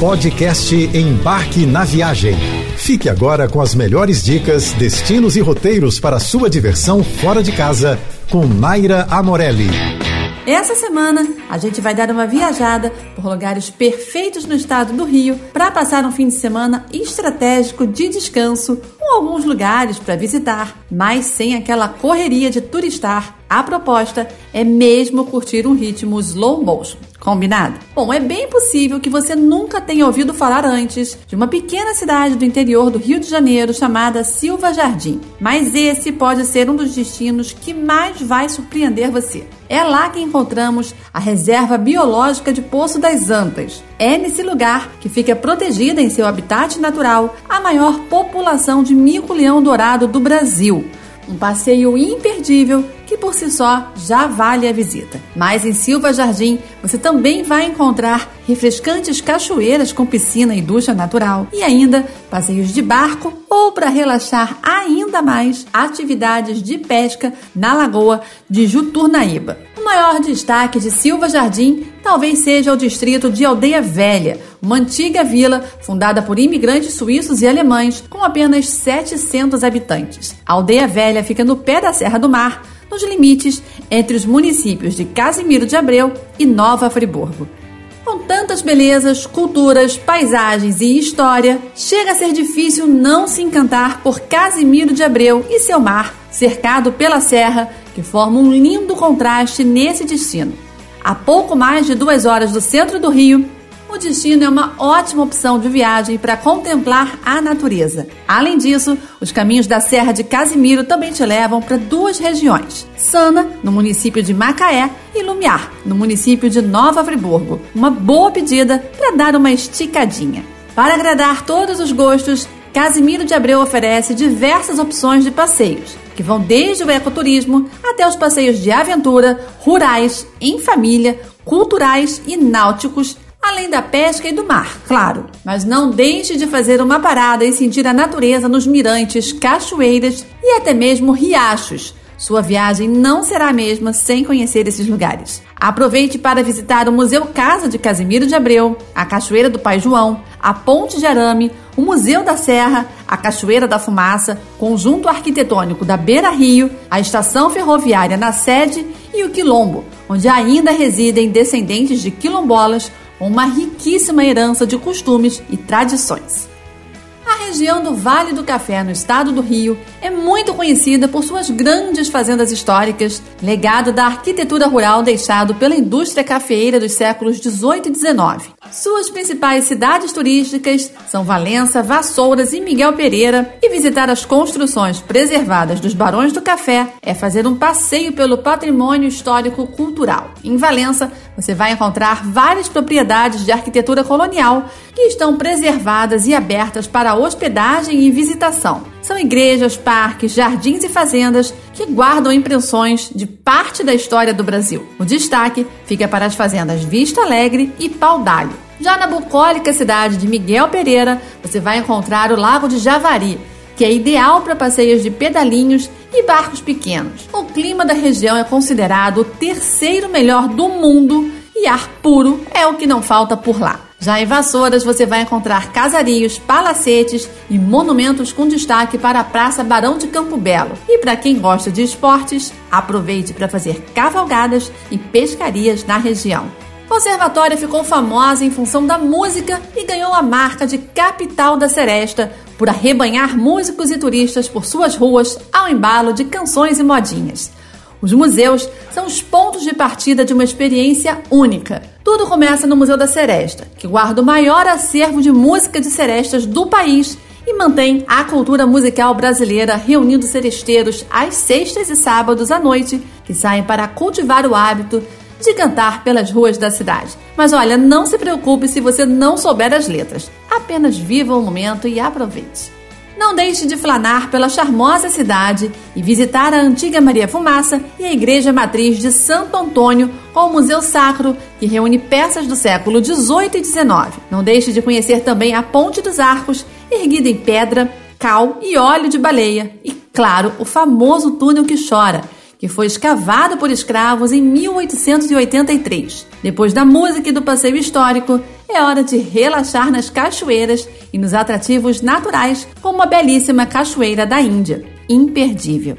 Podcast Embarque na Viagem. Fique agora com as melhores dicas, destinos e roteiros para sua diversão fora de casa com Naira Amorelli. Essa semana a gente vai dar uma viajada por lugares perfeitos no estado do Rio para passar um fim de semana estratégico de descanso com alguns lugares para visitar, mas sem aquela correria de turistar. A proposta é mesmo curtir um ritmo slow motion. Combinado? Bom, é bem possível que você nunca tenha ouvido falar antes de uma pequena cidade do interior do Rio de Janeiro chamada Silva Jardim, mas esse pode ser um dos destinos que mais vai surpreender você. É lá que encontramos a reserva biológica de Poço das Antas. É nesse lugar que fica protegida em seu habitat natural a maior população de mico-leão dourado do Brasil. Um passeio imperdível por si só já vale a visita. Mas em Silva Jardim você também vai encontrar refrescantes cachoeiras com piscina e ducha natural e ainda passeios de barco ou para relaxar ainda mais, atividades de pesca na lagoa de Juturnaíba. O maior destaque de Silva Jardim talvez seja o distrito de Aldeia Velha, uma antiga vila fundada por imigrantes suíços e alemães com apenas 700 habitantes. A Aldeia Velha fica no pé da Serra do Mar, nos limites entre os municípios de Casimiro de Abreu e Nova Friburgo. Com tantas belezas, culturas, paisagens e história, chega a ser difícil não se encantar por Casimiro de Abreu e seu mar, cercado pela serra, que forma um lindo contraste nesse destino. A pouco mais de duas horas do centro do Rio, o destino é uma ótima opção de viagem para contemplar a natureza. Além disso, os caminhos da Serra de Casimiro também te levam para duas regiões: Sana, no município de Macaé, e Lumiar, no município de Nova Friburgo. Uma boa pedida para dar uma esticadinha. Para agradar todos os gostos, Casimiro de Abreu oferece diversas opções de passeios, que vão desde o ecoturismo até os passeios de aventura, rurais, em família, culturais e náuticos além da pesca e do mar, claro. Mas não deixe de fazer uma parada e sentir a natureza nos mirantes, cachoeiras e até mesmo riachos. Sua viagem não será a mesma sem conhecer esses lugares. Aproveite para visitar o Museu Casa de Casimiro de Abreu, a Cachoeira do Pai João, a Ponte de Arame, o Museu da Serra, a Cachoeira da Fumaça, conjunto arquitetônico da Beira Rio, a estação ferroviária na sede e o Quilombo, onde ainda residem descendentes de quilombolas uma riquíssima herança de costumes e tradições. A região do Vale do Café, no estado do Rio, é muito conhecida por suas grandes fazendas históricas, legado da arquitetura rural deixado pela indústria cafeeira dos séculos 18 e 19. Suas principais cidades turísticas são Valença, Vassouras e Miguel Pereira, e visitar as construções preservadas dos Barões do Café é fazer um passeio pelo patrimônio histórico cultural. Em Valença, você vai encontrar várias propriedades de arquitetura colonial que estão preservadas e abertas para hospedagem e visitação. São igrejas, parques, jardins e fazendas que guardam impressões de parte da história do Brasil. O destaque fica para as fazendas Vista Alegre e Pau d'Alho. Já na bucólica cidade de Miguel Pereira, você vai encontrar o Lago de Javari, que é ideal para passeios de pedalinhos e barcos pequenos. O clima da região é considerado o terceiro melhor do mundo e ar puro é o que não falta por lá. Já em Vassouras você vai encontrar casarios, palacetes e monumentos com destaque para a Praça Barão de Campo Belo. E para quem gosta de esportes, aproveite para fazer cavalgadas e pescarias na região. Conservatória ficou famosa em função da música e ganhou a marca de capital da seresta por arrebanhar músicos e turistas por suas ruas ao embalo de canções e modinhas. Os museus são os pontos de partida de uma experiência única. Tudo começa no Museu da Seresta, que guarda o maior acervo de música de serestas do país e mantém a cultura musical brasileira, reunindo seresteiros às sextas e sábados à noite, que saem para cultivar o hábito de cantar pelas ruas da cidade. Mas olha, não se preocupe se você não souber as letras. Apenas viva o momento e aproveite. Não deixe de flanar pela charmosa cidade e visitar a antiga Maria Fumaça e a igreja matriz de Santo Antônio com o Museu Sacro, que reúne peças do século 18 e 19. Não deixe de conhecer também a Ponte dos Arcos, erguida em pedra, cal e óleo de baleia, e, claro, o famoso túnel que chora, que foi escavado por escravos em 1883. Depois da música e do passeio histórico, é hora de relaxar nas cachoeiras e nos atrativos naturais, como a belíssima Cachoeira da Índia. Imperdível.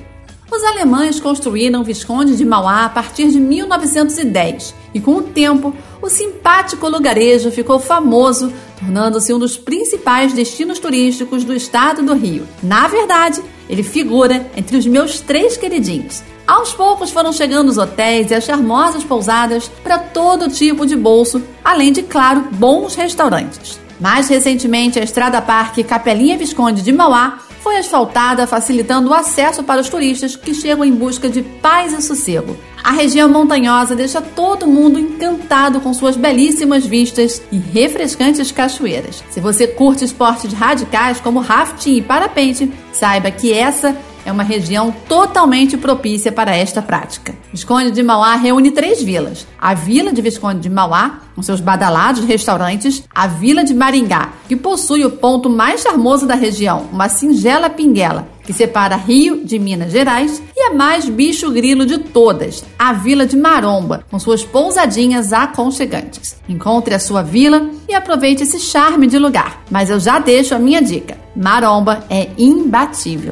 Os alemães construíram o Visconde de Mauá a partir de 1910 e, com o tempo, o simpático lugarejo ficou famoso, tornando-se um dos principais destinos turísticos do estado do Rio. Na verdade, ele figura entre os meus três queridinhos. Aos poucos foram chegando os hotéis e as charmosas pousadas para todo tipo de bolso, além de, claro, bons restaurantes. Mais recentemente, a Estrada Parque Capelinha Visconde de Mauá foi asfaltada, facilitando o acesso para os turistas que chegam em busca de paz e sossego. A região montanhosa deixa todo mundo encantado com suas belíssimas vistas e refrescantes cachoeiras. Se você curte esportes radicais como rafting e parapente, saiba que essa é uma região totalmente propícia para esta prática. Visconde de Mauá reúne três vilas: a Vila de Visconde de Mauá, com seus badalados restaurantes, a Vila de Maringá, que possui o ponto mais charmoso da região, uma singela pinguela, que separa Rio de Minas Gerais, e a mais bicho grilo de todas, a Vila de Maromba, com suas pousadinhas aconchegantes. Encontre a sua vila e aproveite esse charme de lugar. Mas eu já deixo a minha dica: Maromba é imbatível.